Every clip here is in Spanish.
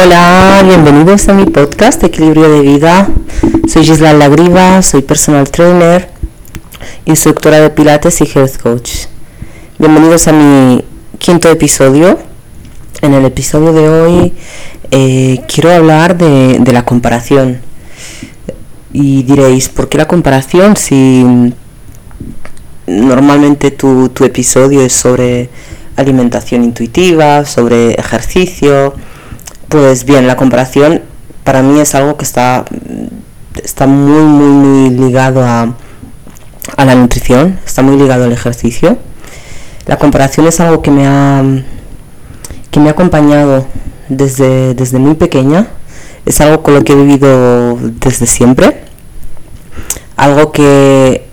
Hola, bienvenidos a mi podcast Equilibrio de Vida. Soy Gisela Lagriva, soy personal trainer, instructora de Pilates y Health Coach. Bienvenidos a mi quinto episodio. En el episodio de hoy eh, quiero hablar de, la comparación. Y diréis, ¿por qué la comparación si normalmente tu, tu episodio es sobre alimentación intuitiva, sobre ejercicio? Pues bien, la comparación para mí es algo que está, está muy, muy, muy ligado a, a la nutrición, está muy ligado al ejercicio. La comparación es algo que me ha, que me ha acompañado desde, desde muy pequeña, es algo con lo que he vivido desde siempre, algo que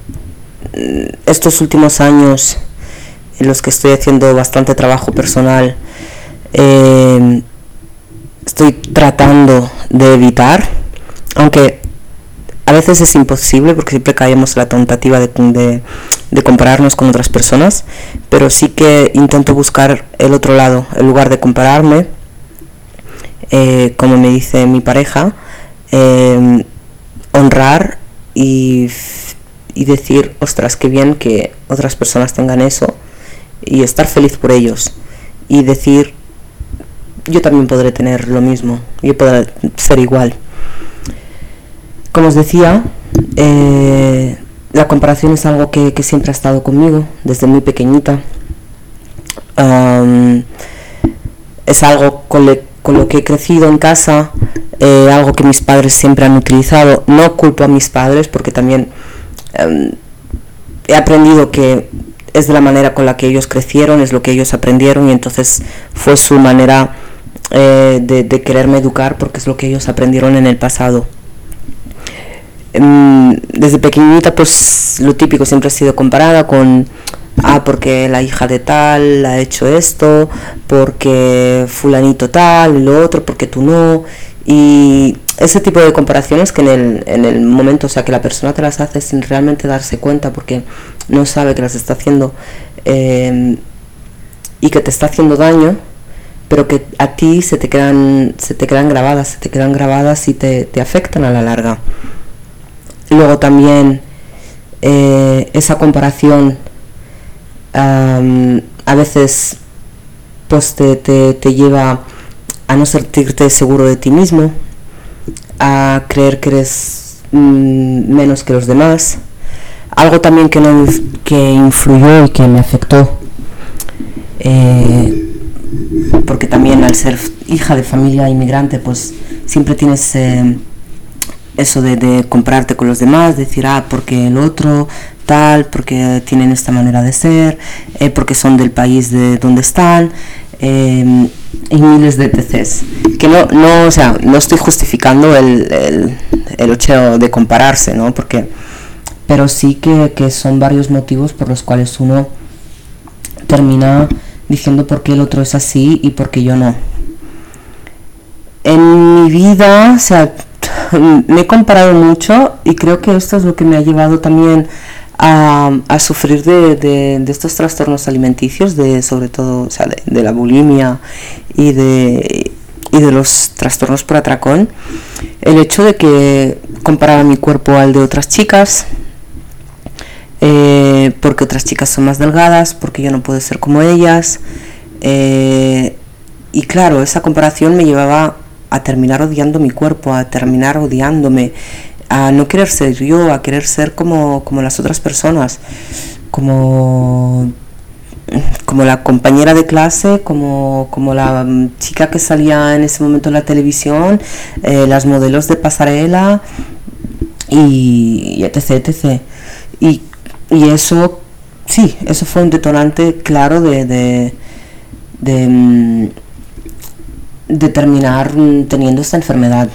estos últimos años en los que estoy haciendo bastante trabajo personal, eh, estoy tratando de evitar, aunque a veces es imposible porque siempre caemos en la tentativa de, de, compararnos con otras personas, pero sí que intento buscar el otro lado, en lugar de compararme, eh, como me dice mi pareja, em, honrar y, y decir, ostras, qué bien que otras personas tengan eso y estar feliz por ellos y decir yo también podré tener lo mismo, yo podré ser igual. Como os decía, eh, la comparación es algo que, siempre ha estado conmigo desde muy pequeñita. es algo con, lo que he crecido en casa, eh, algo que mis padres siempre han utilizado. No culpo a mis padres porque también em, he aprendido que es de la manera con la que ellos crecieron, es lo que ellos aprendieron y entonces fue su manera eh, de, quererme educar porque es lo que ellos aprendieron en el pasado. Em, desde pequeñita pues lo típico siempre ha sido comparada con, ah, porque la hija de tal ha hecho esto, porque fulanito tal, lo otro, porque tú no. Y ese tipo de comparaciones que en el, en el momento, o sea, que la persona te las hace sin realmente darse cuenta porque no sabe que las está haciendo em, y que te está haciendo daño, pero que a ti se te quedan, se te quedan grabadas, se te quedan grabadas y te, afectan a la larga. Luego también eh, esa comparación a veces pues te, te, lleva a no sentirte seguro de ti mismo, a creer que eres mm, menos que los demás. Algo también que, no, que influyó y que me afectó eh, porque también al ser hija de familia inmigrante, pues siempre tienes eh, eso de, comprarte con los demás, decir, ah, porque el otro tal, porque tienen esta manera de ser, eh, porque son del país de donde están, em, y miles de TCs. Que no, no, o sea, no estoy justificando el, el, el hecho de compararse, ¿no? Porque, pero sí que, que son varios motivos por los cuales uno termina diciendo por qué el otro es así y por qué yo no. En mi vida, o sea, me he comparado mucho y creo que esto es lo que me ha llevado también a, sufrir de, estos trastornos alimenticios, de sobre todo o sea, de, la bulimia y de, y de los trastornos por atracón. El hecho de que comparaba mi cuerpo al de otras chicas, eh, porque otras chicas son más delgadas, porque yo no puedo ser como ellas. Eh, y claro, esa comparación me llevaba a terminar odiando mi cuerpo, a terminar odiándome, a no querer ser yo, a querer ser como, como las otras personas, como, como la compañera de clase, como, como la chica que salía en ese momento en la televisión, eh, las modelos de pasarela y, y etc, etc. y eso, sí, eso fue un detonante claro de, de, de, mm, terminar teniendo esta enfermedad.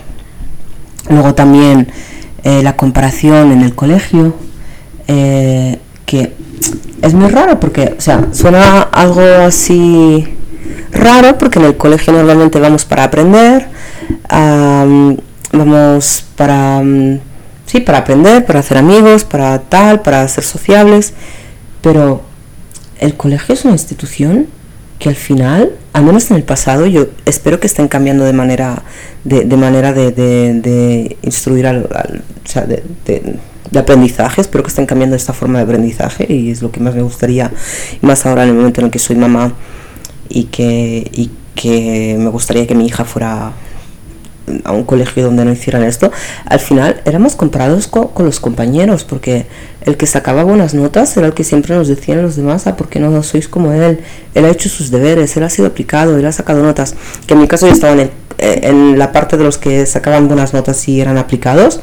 Luego también eh, la comparación en el colegio, eh, que es muy raro porque, o sea, suena algo así raro porque en el colegio normalmente vamos para aprender, vamos para mm, Sí, para aprender, para hacer amigos, para tal, para ser sociables, pero el colegio es una institución que al final al menos en el pasado, yo espero que estén cambiando de manera de, manera de, instruir al, o sea, de, aprendizaje, espero que estén cambiando esta forma de aprendizaje y es lo que más me gustaría, más ahora en el momento en el que soy mamá y que, y que me gustaría que mi hija fuera a un colegio donde no hicieran esto, al final éramos comparados con, los compañeros, porque el que sacaba buenas notas era el que siempre nos decían los demás, ah, ¿por qué no sois como él? Él ha hecho sus deberes, él ha sido aplicado, él ha sacado notas, que en mi caso yo estaba en, eh, en la parte de los que sacaban buenas notas y eran aplicados,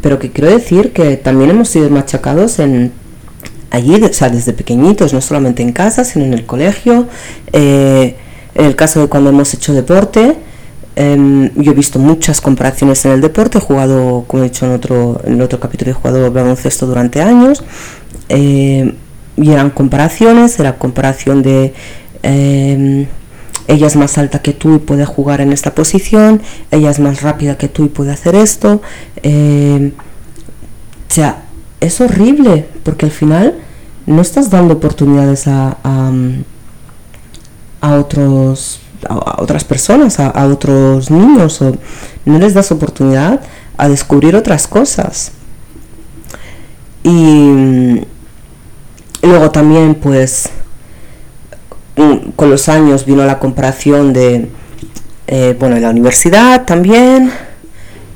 pero que quiero decir que también hemos sido machacados en allí, o sea, desde pequeñitos, no solamente en casa, sino en el colegio, eh, en el caso de cuando hemos hecho deporte, em, yo he visto muchas comparaciones en el deporte, he jugado, como he dicho en otro, en otro capítulo, he jugado baloncesto durante años, eh, y eran comparaciones, era comparación de em, ella es más alta que tú y puede jugar en esta posición, ella es más rápida que tú y puede hacer esto. Eh, o sea, es horrible porque al final no estás dando oportunidades a, a, otros a, otras personas, a, otros niños, o no les das oportunidad a descubrir otras cosas. Y luego también pues con los años vino la comparación de, eh, bueno, en la universidad también,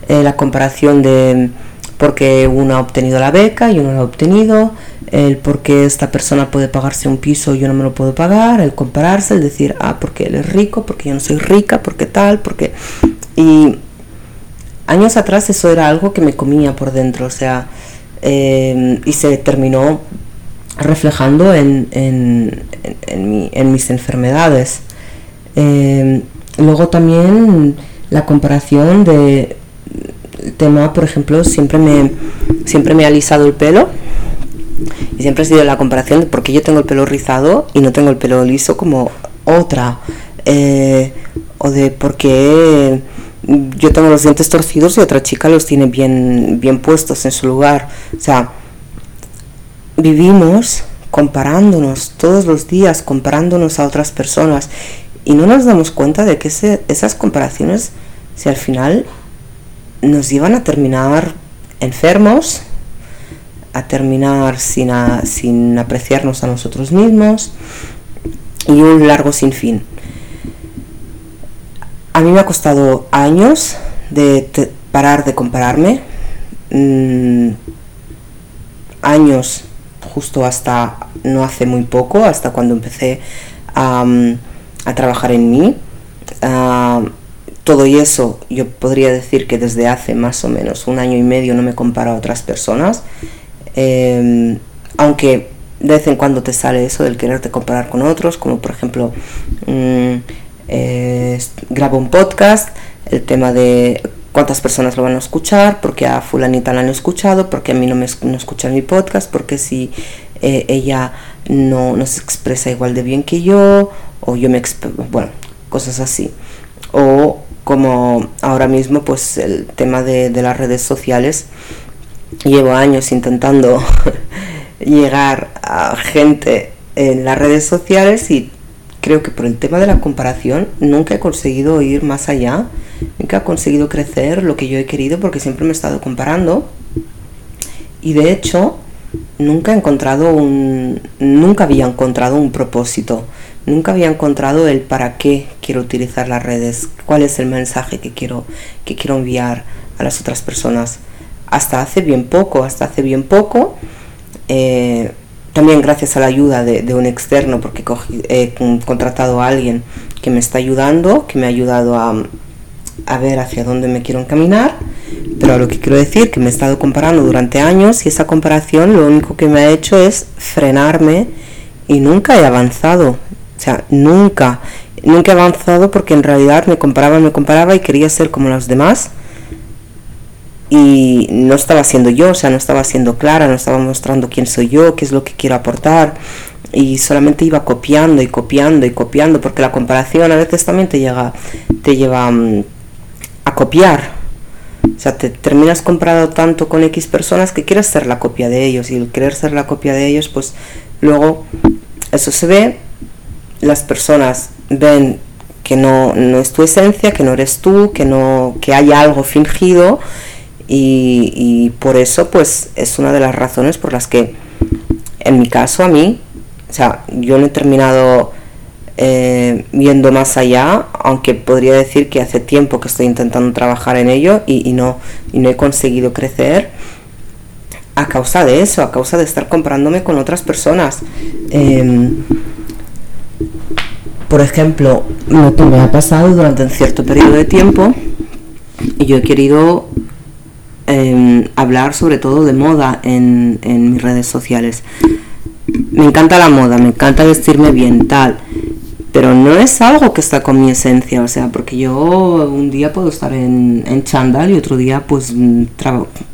eh, la comparación de porque uno ha obtenido la beca y uno la ha obtenido, el por qué esta persona puede pagarse un piso y yo no me lo puedo pagar, el compararse, el decir, ah, porque él es rico, porque yo no soy rica, porque tal, porque... Y años atrás eso era algo que me comía por dentro, o sea, eh, y se terminó reflejando en, en, en, mis enfermedades. Em, luego también la comparación de tema, por ejemplo, siempre me, siempre me ha alisado el pelo y siempre ha sido la comparación de por qué yo tengo el pelo rizado y no tengo el pelo liso como otra. Eh, o de por qué yo tengo los dientes torcidos y otra chica los tiene bien, bien puestos en su lugar. O sea, vivimos comparándonos todos los días, comparándonos a otras personas y no nos damos cuenta de que esas comparaciones, si al final nos llevan a terminar enfermos, a terminar sin, sin apreciarnos a nosotros mismos y un largo sinfín. A mí me ha costado años de parar de compararme, mm, años justo hasta no hace muy poco, hasta cuando empecé a, trabajar en mí. Todo y eso yo podría decir que desde hace más o menos un año y medio no me comparo a otras personas. Em, aunque de vez en cuando te sale eso del quererte comparar con otros, como por ejemplo mm, eh, grabo un podcast, el tema de cuántas personas lo van a escuchar, porque a fulanita la han escuchado, porque a mí no me no escuchan mi podcast, porque si eh, ella no, no, se expresa igual de bien que yo, o yo me bueno, cosas así. O como ahora mismo, pues el tema de, las redes sociales, llevo años intentando llegar a gente en las redes sociales y creo que por el tema de la comparación nunca he conseguido ir más allá, nunca he conseguido crecer lo que yo he querido porque siempre me he estado comparando. Y de hecho, nunca he encontrado un nunca había encontrado un propósito, nunca había encontrado el para qué quiero utilizar las redes, cuál es el mensaje que quiero que quiero enviar a las otras personas. Hasta hace bien poco, hasta hace bien poco eh, también gracias a la ayuda de, un externo, porque he contratado a alguien que me está ayudando, que me ha ayudado a, a ver hacia dónde me quiero encaminar. Pero lo que quiero decir que me he estado comparando durante años y esa comparación lo único que me ha hecho es frenarme y nunca he avanzado. O sea, nunca, nunca he avanzado porque en realidad me comparaba, me comparaba y quería ser como los demás. Y no estaba siendo yo, o sea, no estaba siendo clara, no estaba mostrando quién soy yo, qué es lo que quiero aportar. Y solamente iba copiando y copiando y copiando porque la comparación a veces también te llega te lleva mm, a copiar. O sea te terminas comprado tanto con X personas que quieres ser la copia de ellos y el querer ser la copia de ellos pues luego eso se ve las personas ven que no, no es tu esencia, que no eres tú, que, no, que hay algo fingido y, por eso pues es una de las razones por las que en mi caso a mí, o sea, yo no he terminado eh, viendo más allá, aunque podría decir que hace tiempo que estoy intentando trabajar en ello y, no, y no he conseguido crecer a causa de eso, a causa de estar comparándome con otras personas. Em, por ejemplo, lo que me ha pasado durante un cierto periodo de tiempo, y yo he querido em, hablar sobre todo de moda en, en mis redes sociales. Me encanta la moda, me encanta vestirme bien, tal pero no es algo que está con mi esencia, o sea, porque yo un día puedo estar en, en chándal y otro día, pues, mm,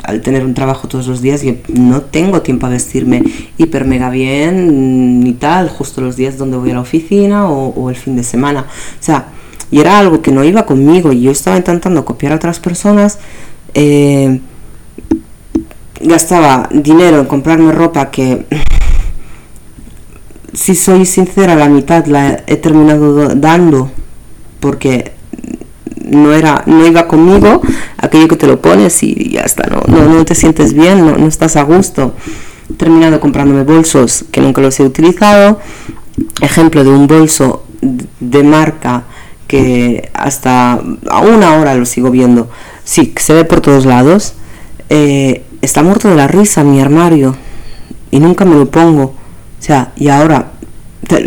al tener un trabajo todos los días, y no tengo tiempo a vestirme hiper mega bien ni tal, justo los días donde voy a la oficina o, el fin de semana. O sea, y era algo que no iba conmigo y yo estaba intentando copiar a otras personas. Eh, gastaba dinero en comprarme ropa que si soy sincera, la mitad la he terminado dando porque no era no iba conmigo aquello que te lo pones y ya está no no, no te sientes bien no, no estás a gusto. He terminado comprándome bolsos que nunca los he utilizado. Ejemplo de un bolso de marca que hasta aún ahora lo sigo viendo. Sí se ve por todos lados. Eh, está muerto de la risa mi armario y nunca me lo pongo o sea, y ahora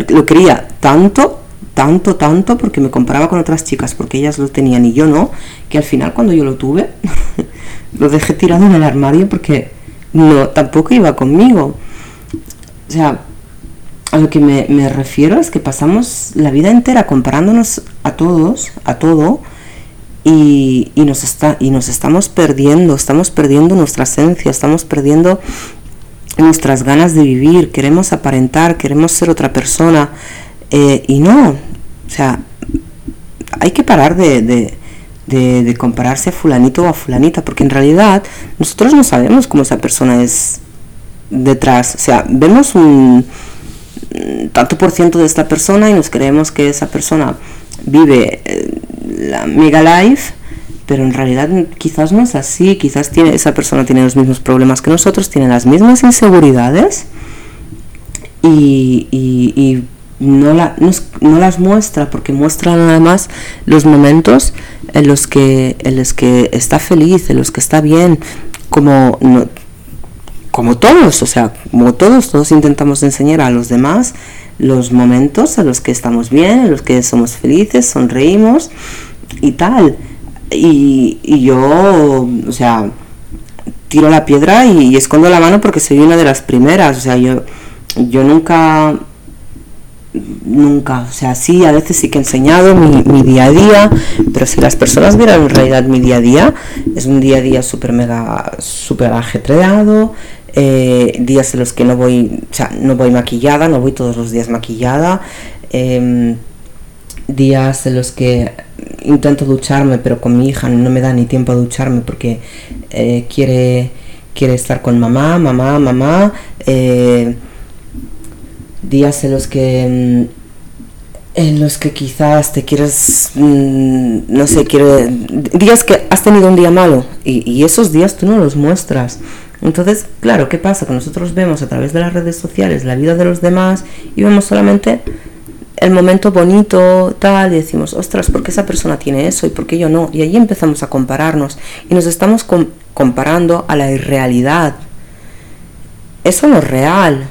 lo quería tanto, tanto, tanto, porque me comparaba con otras chicas, porque ellas lo tenían y yo no, que al final cuando yo lo tuve, lo dejé tirado en el armario porque no, tampoco iba conmigo. O sea, a lo que me, me refiero es que pasamos la vida entera comparándonos a todos, a todo, y, y, nos está, y nos estamos perdiendo, estamos perdiendo nuestra esencia, estamos perdiendo nuestras ganas de vivir, queremos aparentar, queremos ser otra persona eh, y no, o sea, hay que parar de, de, compararse a fulanito o a fulanita, porque en realidad nosotros no sabemos cómo esa persona es detrás, o sea, vemos un tanto por ciento de esta persona y nos creemos que esa persona vive eh, la mega life pero en realidad quizás no es así, quizás tiene, esa persona tiene los mismos problemas que nosotros, tiene las mismas inseguridades y, no, la, no, las muestra porque muestra nada más los momentos en los que, en los que está feliz, en los que está bien, como, como todos, o sea, como todos, todos intentamos enseñar a los demás los momentos en los que estamos bien, en los que somos felices, sonreímos y tal y, y yo, o sea, tiro la piedra y, escondo la mano porque soy una de las primeras, o sea, yo, yo nunca, nunca, o sea, sí, a veces sí que he enseñado mi, mi día a día, pero si las personas vieran en realidad mi día a día, es un día a día súper mega, súper ajetreado, eh, días en los que no voy, o sea, no voy maquillada, no voy todos los días maquillada, em, días en los que intento ducharme, pero con mi hija no me da ni tiempo a ducharme porque eh, quiere, quiere estar con mamá, mamá, mamá. Eh, días en los que mm, en los que quizás te quieres, mm, no sé, quiere, días que has tenido un día malo y, y, esos días tú no los muestras. Entonces, claro, ¿qué pasa? Que nosotros vemos a través de las redes sociales la vida de los demás y vemos solamente el momento bonito, tal, y decimos, ostras, ¿por qué esa persona tiene eso y por qué yo no? Y ahí empezamos a compararnos y nos estamos comparando a la irrealidad. Eso no es real.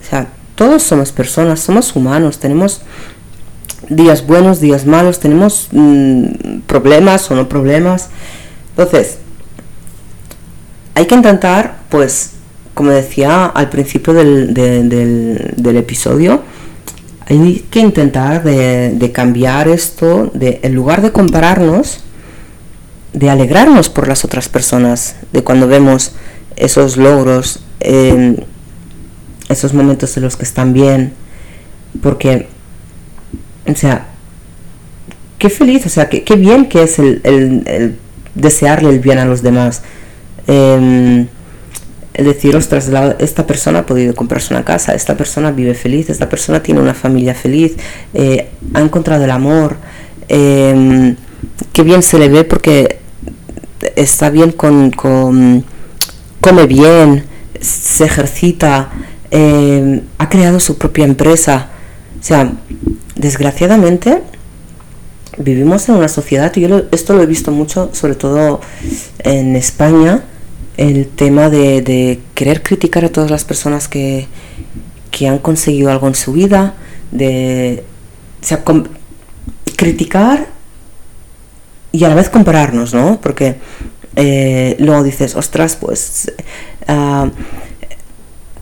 O sea, todos somos personas, somos humanos, tenemos días buenos, días malos, tenemos mm, problemas o no problemas. Entonces, hay que intentar, pues, como decía al principio del, del episodio, hay que intentar de, cambiar esto, de en lugar de compararnos, de alegrarnos por las otras personas, de cuando vemos esos logros, esos momentos en los que están bien, porque, o sea, qué feliz, o sea, qué, qué bien que es el, desearle el bien a los demás. Em, el decir, ostras, esta persona ha podido comprarse una casa, esta persona vive feliz, esta persona tiene una familia feliz, eh, ha encontrado el amor, eh, qué bien se le ve porque está bien con, come bien, se ejercita, eh, ha creado su propia empresa. O sea, desgraciadamente vivimos en una sociedad, y yo esto lo he visto mucho, sobre todo en España, el tema de, querer criticar a todas las personas que, que, han conseguido algo en su vida, de o sea, criticar y a la vez compararnos, ¿no? Porque eh, luego dices, ostras, pues ah,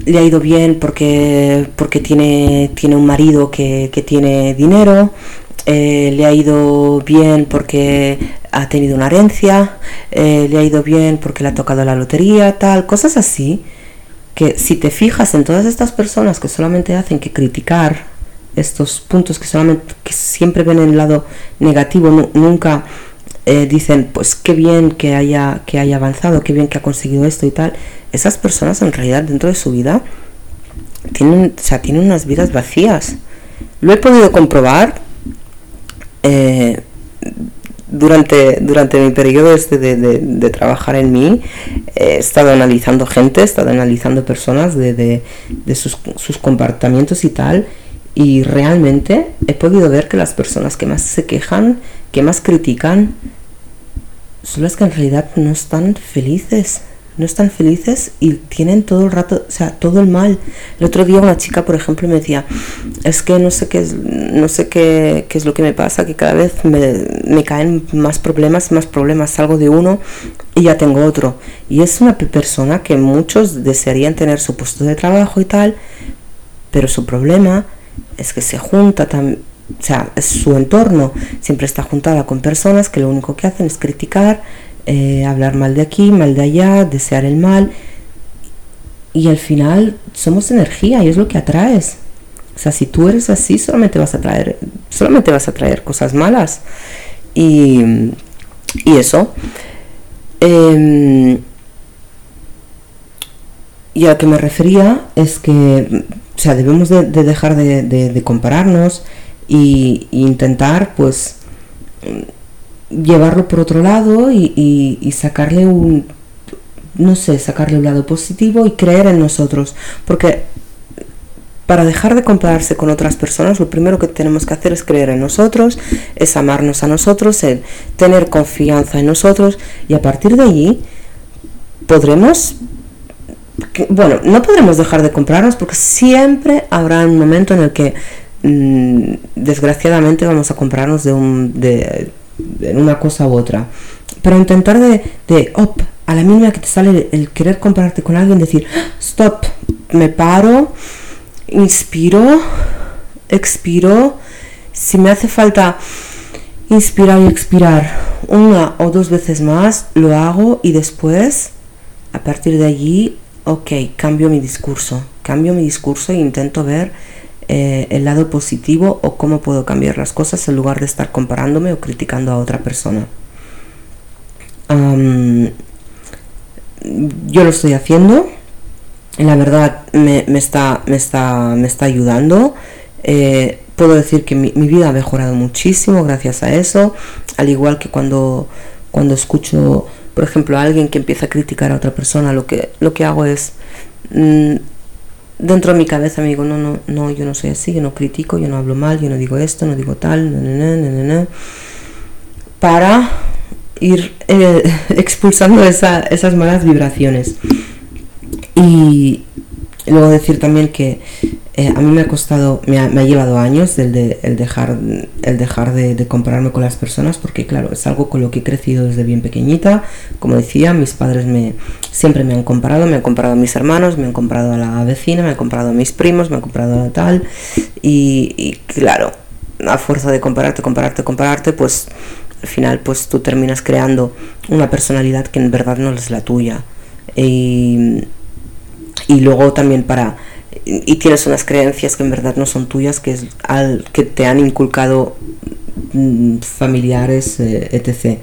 le ha ido bien porque, porque tiene, tiene un marido que, tiene dinero, eh, le ha ido bien porque ha tenido una herencia, eh, le ha ido bien porque le ha tocado la lotería, tal, cosas así, que si te fijas en todas estas personas que solamente hacen que criticar estos puntos que solamente que siempre ven el lado negativo, nunca eh, dicen, pues qué bien que haya, que haya avanzado, qué bien que ha conseguido esto y tal, esas personas en realidad dentro de su vida tienen, o sea, tienen unas vidas vacías. Lo he podido comprobar eh, durante, durante mi periodo este de, trabajar en mí. He estado analizando gente, he estado analizando personas de, de sus, sus comportamientos y tal. Y realmente he podido ver que las personas que más se quejan, que más critican, son las que en realidad no están felices. No están felices y tienen todo el rato, o sea, todo el mal. El otro día una chica, por ejemplo, me decía, es que no sé qué es, no sé qué, es lo que me pasa, que cada vez me, me caen más problemas, más problemas, salgo de uno y ya tengo otro. Y es una persona que muchos desearían tener su puesto de trabajo y tal, pero su problema es que se junta también o sea, su entorno siempre está juntada con personas que lo único que hacen es criticar, eh, hablar mal de aquí, mal de allá, desear el mal. Y al final somos energía y es lo que atraes. O sea, si tú eres así, solamente vas a traer, solamente vas a traer cosas malas. Y, y eso. Em, y a lo que me refería es que, o sea, debemos de, dejar de, de compararnos y, intentar pues llevarlo por otro lado y, sacarle un no sé, sacarle un lado positivo y creer en nosotros. Porque para dejar de compararse con otras personas, lo primero que tenemos que hacer es creer en nosotros, es amarnos a nosotros, es tener confianza en nosotros y a partir de allí podremos, bueno, no podremos dejar de comprarnos porque siempre habrá un momento en el que Mm, desgraciadamente vamos a comprarnos de, un, de, una cosa u otra. Pero intentar de, de op, a la mínima que te sale el, querer comprarte con alguien, decir, stop, me paro, inspiro, expiro, si me hace falta inspirar y expirar una o dos veces más, lo hago y después, a partir de allí, ok, cambio mi discurso, cambio mi discurso e intento ver eh, el lado positivo o cómo puedo cambiar las cosas en lugar de estar comparándome o criticando a otra persona. yo lo estoy haciendo, la verdad me, está, me, está, me está ayudando. Eh, puedo decir que mi, vida ha mejorado muchísimo gracias a eso, al igual que cuando, cuando escucho, por ejemplo, a alguien que empieza a criticar a otra persona, lo que, lo que hago es... Mm, dentro de mi cabeza me digo, no, no, no, yo no soy así, yo no critico, yo no hablo mal, yo no digo esto, no digo tal, para ir eh, expulsando esas malas vibraciones. Y luego decir también que eh, a mí me ha costado, me ha, llevado años el, de, el dejar, el dejar de, compararme con las personas, porque claro, es algo con lo que he crecido desde bien pequeñita. Como decía, mis padres me, siempre me han comparado, me han comparado a mis hermanos, me han comparado a la vecina, me han comparado a mis primos, me han comparado a tal. Y, y claro, a fuerza de compararte, compararte, compararte, pues al final pues tú terminas creando una personalidad que en verdad no es la tuya. Y, y luego también para y tienes unas creencias que en verdad no son tuyas, que, es al, que te han inculcado mm, familiares, eh, etc.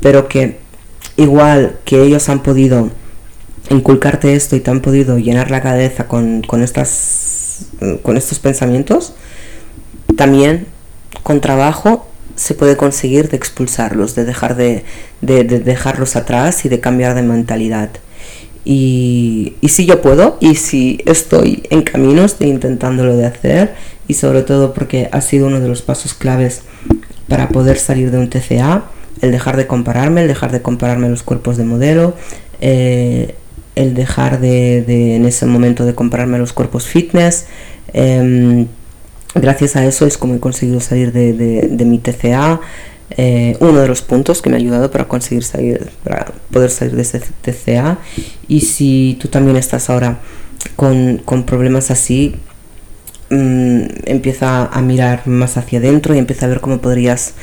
Pero que igual que ellos han podido inculcarte esto y te han podido llenar la cabeza con, estas, con estos pensamientos, también con trabajo se puede conseguir de expulsarlos, de dejar de, dejarlos atrás y de cambiar de mentalidad. Y, si yo puedo y si estoy en caminos de intentándolo de hacer y sobre todo porque ha sido uno de los pasos claves para poder salir de un TCA, el dejar de compararme, el dejar de compararme los cuerpos de modelo, eh, el dejar de, en ese momento de compararme los cuerpos fitness. Em, gracias a eso es como he conseguido salir de, mi TCA. Eh, uno de los puntos que me ha ayudado para conseguir salir, para poder salir de ese TCA. Y si tú también estás ahora con, problemas así, mm, empieza a mirar más hacia adentro y empieza a ver cómo podrías,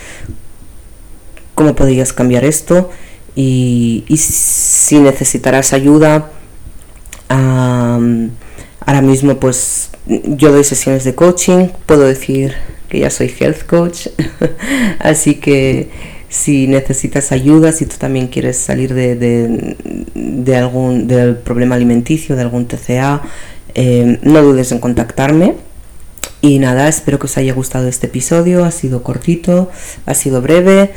cómo podrías cambiar esto. Y, si necesitarás ayuda, ahora mismo pues yo doy sesiones de coaching, puedo decir que ya soy health coach, así que si necesitas ayuda, si tú también quieres salir de, algún del problema alimenticio, de algún TCA, eh, no dudes en contactarme. Y nada, espero que os haya gustado este episodio, ha sido cortito, ha sido breve,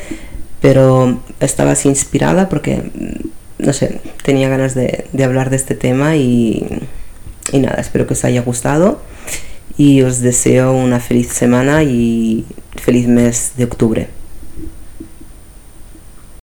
pero estabas inspirada porque, no sé, tenía ganas de, hablar de este tema y, y nada, espero que os haya gustado y os deseo una feliz semana y feliz mes de octubre.